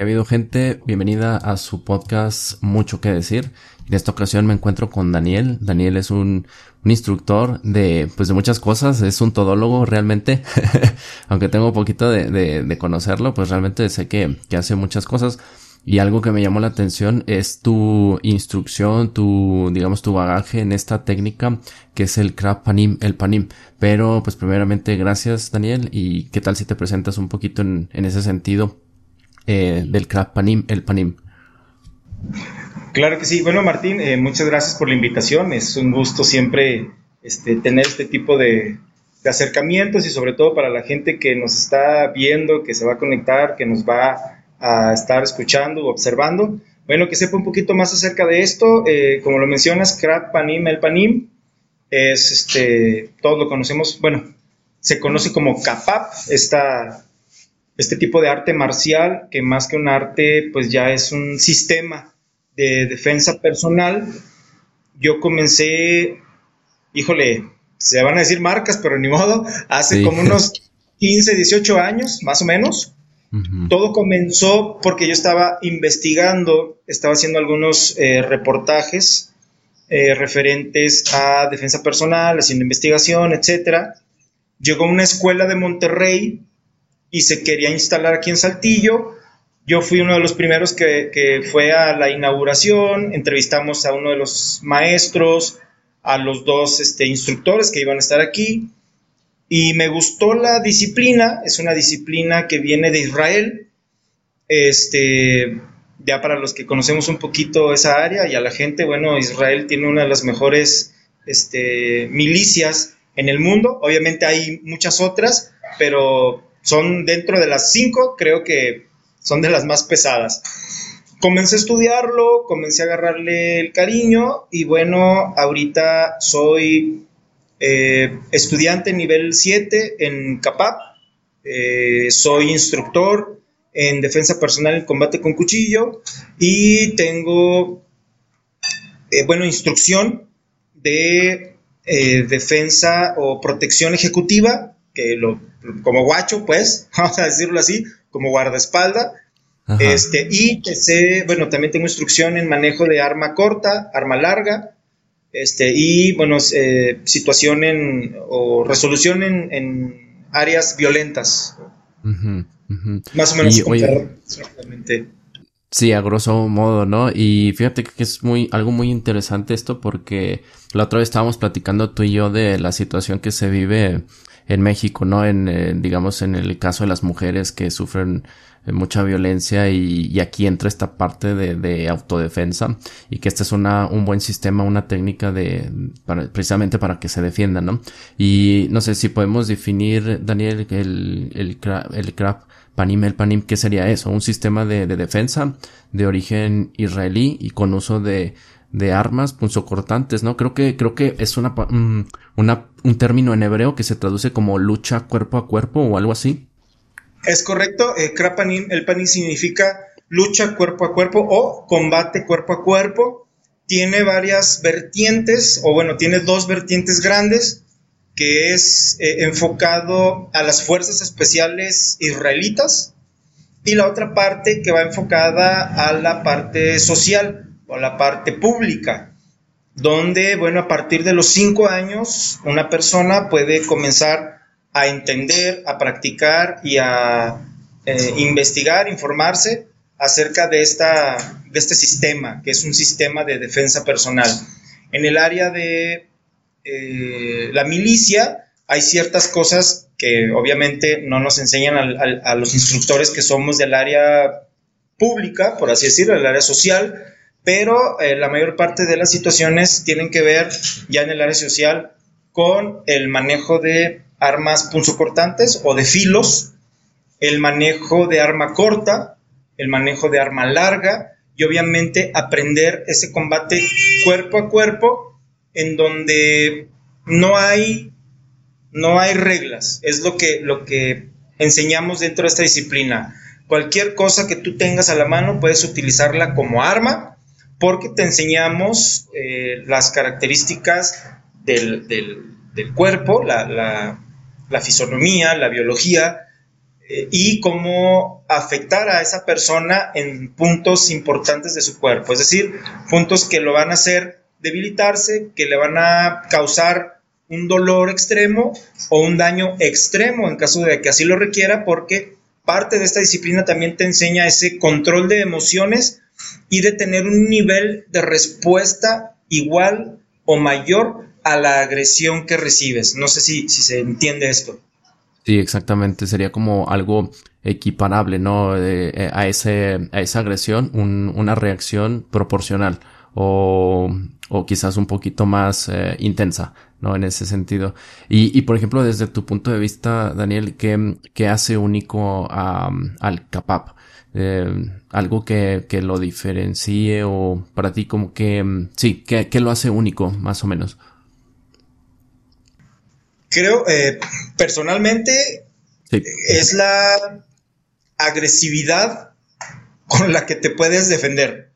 Ha habido gente, bienvenida a su podcast Mucho que decir. En esta ocasión me encuentro con Daniel. Daniel es un, instructor de, pues de muchas cosas, es un todólogo realmente. Aunque tengo un poquito de, de, conocerlo, pues realmente sé que, que hace muchas cosas. Y algo que me llamó la atención es tu instrucción, tu, digamos, tu bagaje en esta técnica que es el crab panim, el panim. Pero, pues primeramente, gracias Daniel. Y qué tal si te presentas un poquito en, en ese sentido eh, del Crab Panim, el Panim. Claro que sí. Bueno, Martín, eh, muchas gracias por la invitación. Es un gusto siempre este, tener este tipo de, acercamientos y sobre todo para la gente que nos está viendo, que se va a conectar, que nos va a estar escuchando o observando. Bueno, que sepa un poquito más acerca de esto. Eh, como lo mencionas, Crab Panim, el Panim, es este, todos lo conocemos, bueno, se conoce como Kapap, esta este tipo de arte marcial, que más que un arte, pues ya es un sistema de defensa personal. Yo comencé, híjole, se van a decir marcas, pero ni modo, hace como unos 15, 18 años, más o menos. Todo comenzó porque yo estaba investigando, estaba haciendo algunos eh, reportajes eh, referentes a defensa personal, haciendo investigación, etc. Llegó a una escuela de Monterrey y se quería instalar aquí en Saltillo. Yo fui uno de los primeros que, fue a la inauguración, entrevistamos a uno de los maestros, a los dos este, instructores que iban a estar aquí, y me gustó la disciplina, es una disciplina que viene de Israel, este, ya para los que conocemos un poquito esa área y a la gente, bueno, Israel tiene una de las mejores este, milicias en el mundo, obviamente hay muchas otras, pero son dentro de las cinco, creo que son de las más pesadas. Comencé a estudiarlo, comencé a agarrarle el cariño y bueno, ahorita soy eh, estudiante nivel 7 en CAPAP, eh, soy instructor en defensa personal en combate con cuchillo y tengo, eh, bueno, instrucción de defensa o protección ejecutiva, que lo como guacho, pues, vamos a decirlo así, como guardaespalda. Este, y sé, bueno, también tengo instrucción en manejo de arma corta, arma larga, este, y bueno, eh, situación en, o resolución en, áreas violentas. Más o menos. Sí, a grosso modo, ¿no? Y fíjate que es muy, algo muy interesante esto porque la otra vez estábamos platicando tú y yo de la situación que se vive en México, ¿no? En, eh, digamos, en el caso de las mujeres que sufren eh, mucha violencia y, aquí entra esta parte de, autodefensa y que este es una, un buen sistema, una técnica de, precisamente para que se defiendan, ¿no? Y no sé si podemos definir, Daniel, el, el, el CRAP Panim, el Panim, ¿qué sería eso? Un sistema de, de defensa de origen israelí y con uso de de armas punzocortantes, ¿no? Creo que, creo que es mm, una, un término en hebreo que se traduce como lucha cuerpo a cuerpo o algo así. Es correcto, eh, krapanim, el panim significa lucha cuerpo a cuerpo o combate cuerpo a cuerpo. Tiene varias vertientes, o bueno, tiene dos vertientes grandes, que es eh, enfocado a las fuerzas especiales israelitas y la otra parte que va enfocada a la parte social o la parte pública, donde, bueno, a partir de los cinco años, una persona puede comenzar a entender, a practicar y a eh, investigar, informarse acerca de, esta, de este sistema, que es un sistema de defensa personal. En el área de eh, la milicia hay ciertas cosas que obviamente no nos enseñan a, a los instructores que somos del área pública, por así decirlo, del área social, pero eh, la mayor parte de las situaciones tienen que ver ya en el área social con el manejo de armas punzocortantes o de filos, el manejo de arma corta, el manejo de arma larga y obviamente aprender ese combate cuerpo a cuerpo en donde no hay no hay reglas, es lo que lo que enseñamos dentro de esta disciplina. Cualquier cosa que tú tengas a la mano puedes utilizarla como arma porque te enseñamos eh, las características del, cuerpo, la, fisonomía, la biología, eh, y cómo afectar a esa persona en puntos importantes de su cuerpo, es decir, puntos que lo van a hacer debilitarse, que le van a causar un dolor extremo o un daño extremo en caso de que así lo requiera, porque parte de esta disciplina también te enseña ese control de emociones y de tener un nivel de respuesta igual o mayor a la agresión que recibes. No sé si, si se entiende esto. Sí, exactamente. Sería como algo equiparable, ¿no? Eh, a, ese, a esa agresión, una reacción proporcional o, o quizás un poquito más eh, intensa, ¿no? En ese sentido. Y, y, por ejemplo, desde tu punto de vista, Daniel, ¿qué, qué hace único a, al CAPAP? Eh, algo que, que, lo diferencie o para ti como que, sí, ¿qué, qué lo hace único, más o menos? Creo, eh, personalmente, es la agresividad con la que te puedes defender.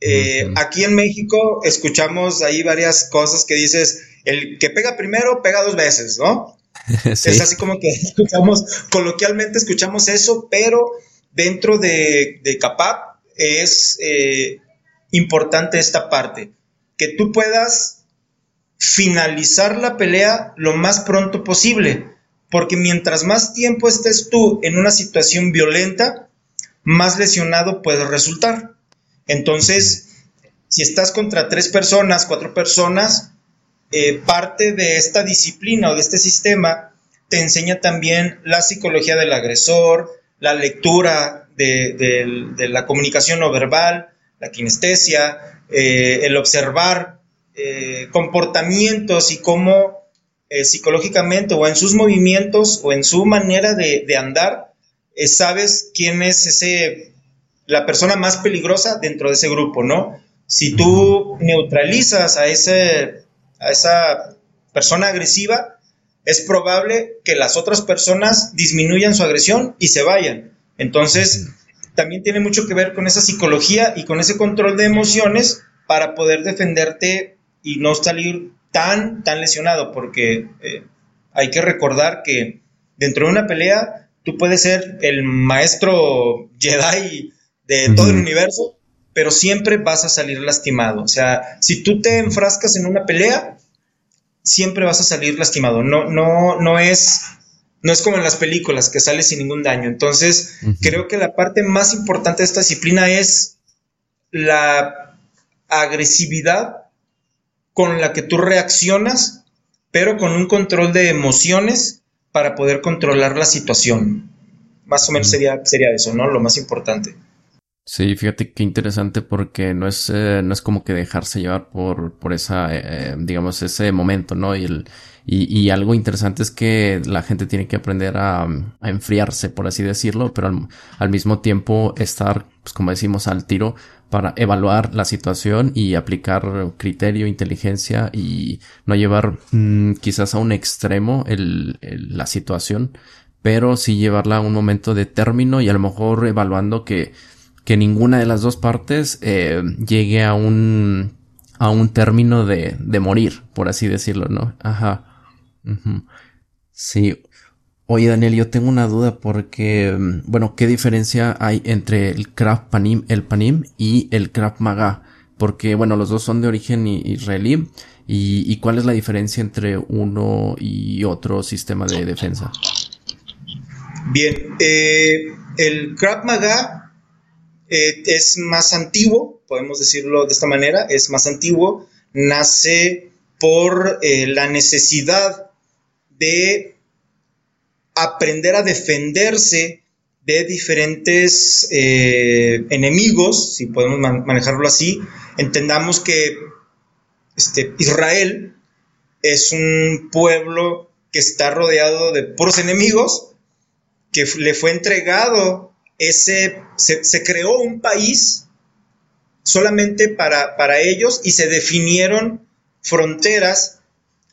Eh, aquí en México escuchamos ahí varias cosas que dices, el que pega primero pega dos veces, ¿no? Es así como que escuchamos, coloquialmente escuchamos eso, pero dentro de, de CAPAP es eh, importante esta parte, que tú puedas finalizar la pelea lo más pronto posible, porque mientras más tiempo estés tú en una situación violenta, más lesionado puedes resultar. Entonces, si estás contra tres personas, cuatro personas, eh, parte de esta disciplina o de este sistema te enseña también la psicología del agresor, la lectura de, la comunicación no verbal, la kinestesia, eh, el observar eh, comportamientos y cómo psicológicamente o en sus movimientos o en su manera de, de andar, sabes quién es ese la persona más peligrosa dentro de ese grupo, ¿no? Si tú neutralizas a, ese, a esa persona agresiva, es probable que las otras personas disminuyan su agresión y se vayan. Entonces, también tiene mucho que ver con esa psicología y con ese control de emociones para poder defenderte y no salir tan, tan lesionado, porque eh, hay que recordar que dentro de una pelea tú puedes ser el maestro Jedi de todo el universo, pero siempre vas a salir lastimado. O sea, si tú te enfrascas en una pelea, siempre vas a salir lastimado. No, no, no es, no es como en las películas que sales sin ningún daño. Entonces, creo que la parte más importante de esta disciplina es la agresividad con la que tú reaccionas, pero con un control de emociones para poder controlar la situación. Más o menos sería, sería eso, ¿no? Lo más importante. Sí, fíjate qué interesante porque no es, eh, no es como que dejarse llevar por, por esa, eh, digamos, ese momento, ¿no? Y, el, y, y, algo interesante es que la gente tiene que aprender a, enfriarse, por así decirlo, pero al, al, mismo tiempo estar, pues como decimos, al tiro para evaluar la situación y aplicar criterio, inteligencia y no llevar mm, quizás a un extremo el, el, la situación, pero sí llevarla a un momento de término y a lo mejor evaluando que que ninguna de las dos partes eh, llegue a un a un término de, de morir, por así decirlo, ¿no? Ajá. Sí. Oye, Daniel, yo tengo una duda porque, mm, bueno, ¿qué diferencia hay entre el Krav Panim, el Panim y el Krav Maga? Porque, bueno, los dos son de origen israelí. ¿Y, y cuál es la diferencia entre uno y otro sistema de defensa? Bien, eh, el Krav Maga eh, es más antiguo, podemos decirlo de esta manera, es más antiguo, nace por eh, la necesidad de aprender a defenderse de diferentes eh, enemigos, si podemos manejarlo así. Entendamos que este, Israel es un pueblo que está rodeado de puros enemigos, que le fue entregado ese, se, creó un país solamente para, para ellos y se definieron fronteras,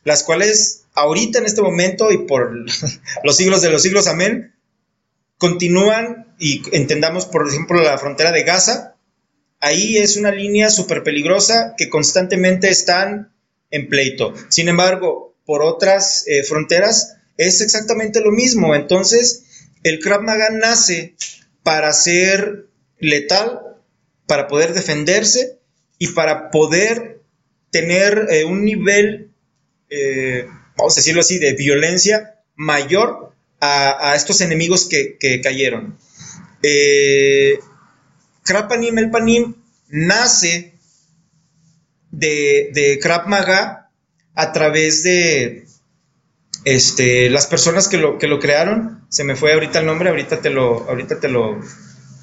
las cuales ahorita en este momento y por los siglos de los siglos, amén, continúan y entendamos, por ejemplo, la frontera de Gaza, ahí es una línea súper peligrosa que constantemente están en pleito. Sin embargo, por otras eh, fronteras es exactamente lo mismo. Entonces, el Krav Maga nace para ser letal, para poder defenderse y para poder tener eh, un nivel, eh, vamos a decirlo así, de violencia mayor a, estos enemigos que, cayeron. Eh, Krav Panim, el Panim, nace de, de Maga a través de este, las personas que lo, que lo crearon, se me fue ahorita el nombre, ahorita te lo, ahorita te lo,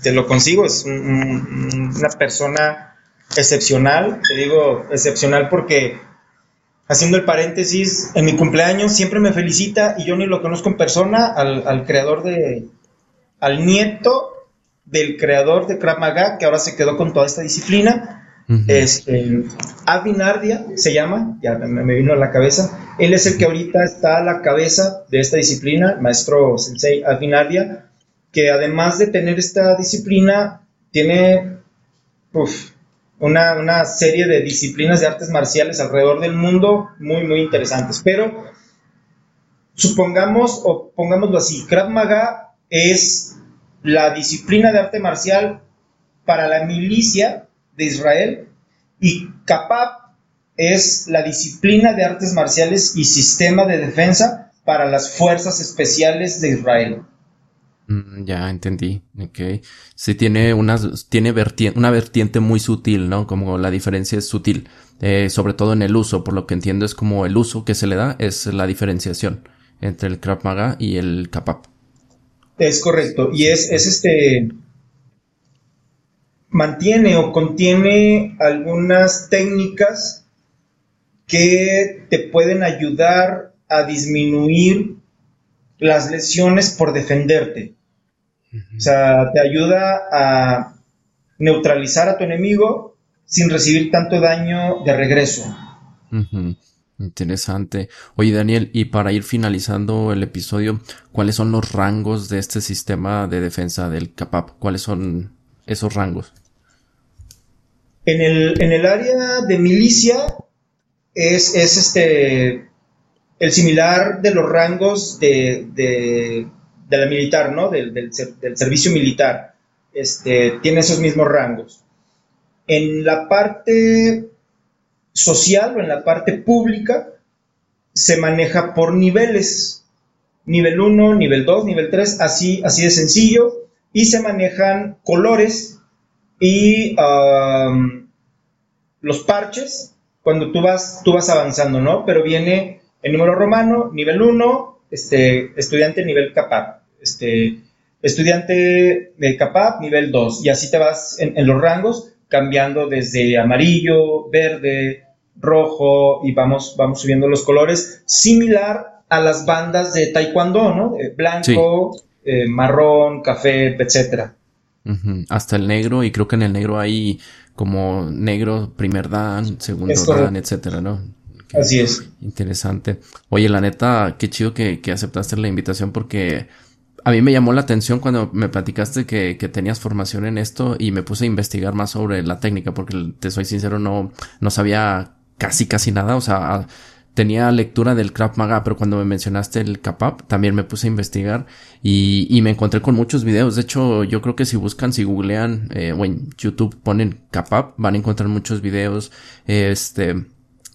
te lo consigo, es una persona excepcional, te digo excepcional porque haciendo el paréntesis, en mi cumpleaños siempre me felicita y yo ni lo conozco en persona al, creador de, al nieto del creador de Krav que ahora se quedó con toda esta disciplina. Este, Avinardia se llama, ya me, vino a la cabeza. Él es el que ahorita está a la cabeza de esta disciplina, maestro Sensei Avinardia, que además de tener esta disciplina, tiene una, una, serie de disciplinas de artes marciales alrededor del mundo muy, muy interesantes. Pero supongamos, o pongámoslo así, Krav Maga es la disciplina de arte marcial para la milicia de Israel y Kapab es la disciplina de artes marciales y sistema de defensa para las fuerzas especiales de Israel. Mm, ya entendí, ok. Sí tiene, una, tiene una vertiente muy sutil, ¿no? Como la diferencia es sutil, eh, sobre todo en el uso, por lo que entiendo es como el uso que se le da es la diferenciación entre el Krav Maga y el Kapap. Es correcto, y es, es este, mantiene o contiene algunas técnicas que te pueden ayudar a disminuir las lesiones por defenderte. O sea, te ayuda a neutralizar a tu enemigo sin recibir tanto daño de regreso. Interesante. Oye, Daniel, y para ir finalizando el episodio, ¿cuáles son los rangos de este sistema de defensa del CAPAP? ¿Cuáles son esos rangos? En el, en el área de milicia es, es este el similar de los rangos de, de, la militar, ¿no? Del, del, servicio militar. Este, tiene esos mismos rangos. En la parte social o en la parte pública se maneja por niveles. Nivel 1, nivel 2, nivel 3, así, así de sencillo. Y se manejan colores y los parches cuando tú vas, tú vas avanzando, ¿no? Pero viene el número romano, nivel 1, este, estudiante nivel CAPAP, este, estudiante de CAPAP, nivel 2, y así te vas en, los rangos, cambiando desde amarillo, verde, rojo, y vamos, vamos subiendo los colores, similar a las bandas de taekwondo, ¿no? Blanco, eh, marrón, café, etcétera. Hasta el negro, y creo que en el negro hay como negro, primer dan, segundo dan, etcétera, ¿no? Así es. Interesante. Oye, la neta, qué chido que, aceptaste la invitación porque a mí me llamó la atención cuando me platicaste que, tenías formación en esto y me puse a investigar más sobre la técnica porque te soy sincero, no, no sabía casi casi nada. O sea, tenía lectura del Krav Maga, pero cuando me mencionaste el Kapap, también me puse a investigar y, y, me encontré con muchos videos. De hecho, yo creo que si buscan, si googlean eh, o en YouTube ponen Kapap, van a encontrar muchos videos. Este,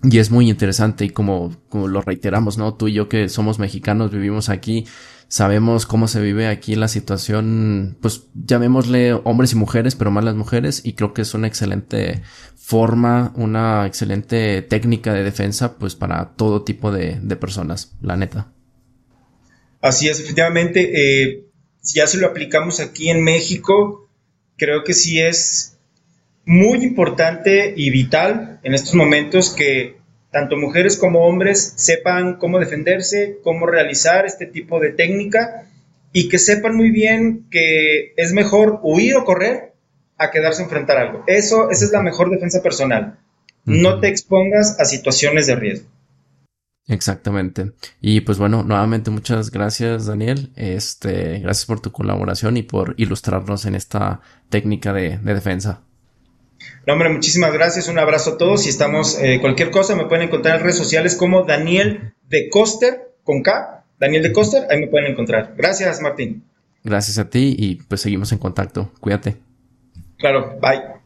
y es muy interesante y como, como lo reiteramos, ¿no? Tú y yo que somos mexicanos, vivimos aquí, sabemos cómo se vive aquí la situación, pues llamémosle hombres y mujeres, pero más las mujeres, y creo que es una excelente forma, una excelente técnica de defensa, pues para todo tipo de, personas, la neta. Así es, efectivamente, eh, ya se lo aplicamos aquí en México, creo que sí es muy importante y vital en estos momentos que tanto mujeres como hombres sepan cómo defenderse, cómo realizar este tipo de técnica y que sepan muy bien que es mejor huir o correr a quedarse a enfrentar algo. Eso, esa es la mejor defensa personal. No te expongas a situaciones de riesgo. Exactamente. Y pues bueno, nuevamente muchas gracias Daniel. Este, gracias por tu colaboración y por ilustrarnos en esta técnica de defensa. No, hombre, muchísimas gracias, un abrazo a todos y estamos, eh, cualquier cosa me pueden encontrar en redes sociales como Daniel de Coster, con K, Daniel de Coster, ahí me pueden encontrar. Gracias, Martín. Gracias a ti y pues seguimos en contacto. Cuídate. Claro, bye.